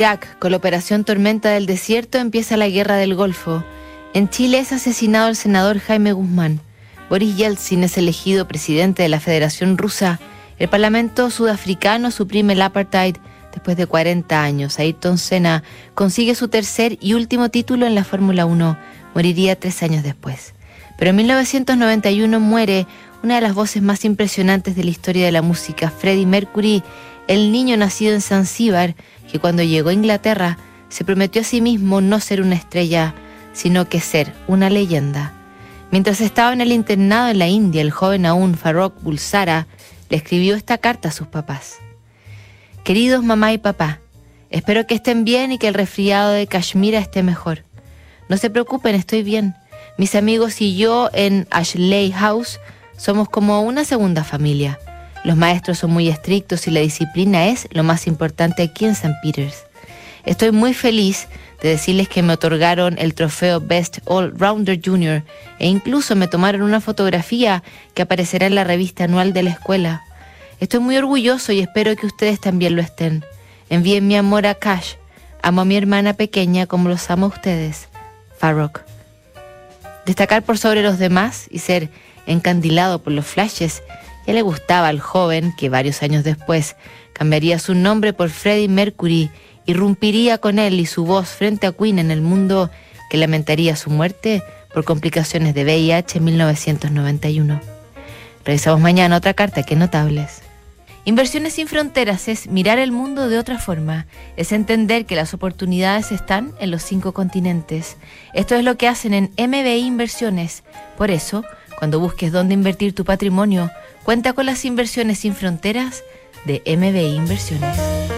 Irak, con la operación Tormenta del Desierto, empieza la guerra del Golfo. En Chile es asesinado el senador Jaime Guzmán. Boris Yeltsin es elegido presidente de la Federación Rusa. El Parlamento sudafricano suprime el apartheid después de 40 años. Ayrton Senna consigue su tercer y último título en la Fórmula 1. Moriría tres años después. Pero en 1991 muere una de las voces más impresionantes de la historia de la música, Freddie Mercury, el niño nacido en Zanzíbar, que cuando llegó a Inglaterra se prometió a sí mismo no ser una estrella, sino que ser una leyenda. Mientras estaba en el internado en la India, el joven aún Farrokh Bulsara le escribió esta carta a sus papás. Queridos mamá y papá, espero que estén bien y que el resfriado de Kashmira esté mejor. No se preocupen, estoy bien. Mis amigos y yo en Ashley House somos como una segunda familia. Los maestros son muy estrictos y la disciplina es lo más importante aquí en St. Peters. Estoy muy feliz de decirles que me otorgaron el trofeo Best All Rounder Junior e incluso me tomaron una fotografía que aparecerá en la revista anual de la escuela. Estoy muy orgulloso y espero que ustedes también lo estén. Envíen mi amor a Cash. Amo a mi hermana pequeña como los amo a ustedes. Farrokh. Destacar por sobre los demás y ser encandilado por los flashes le gustaba al joven que varios años después cambiaría su nombre por Freddie Mercury, irrumpiría con él y su voz frente a Queen en el mundo que lamentaría su muerte por complicaciones de VIH en 1991. Revisamos mañana otra carta que notables. Inversiones sin fronteras es mirar el mundo de otra forma, es entender que las oportunidades están en los cinco continentes. Esto es lo que hacen en MBI Inversiones. Por eso, cuando busques dónde invertir tu patrimonio, cuenta con las inversiones sin fronteras de MBI Inversiones.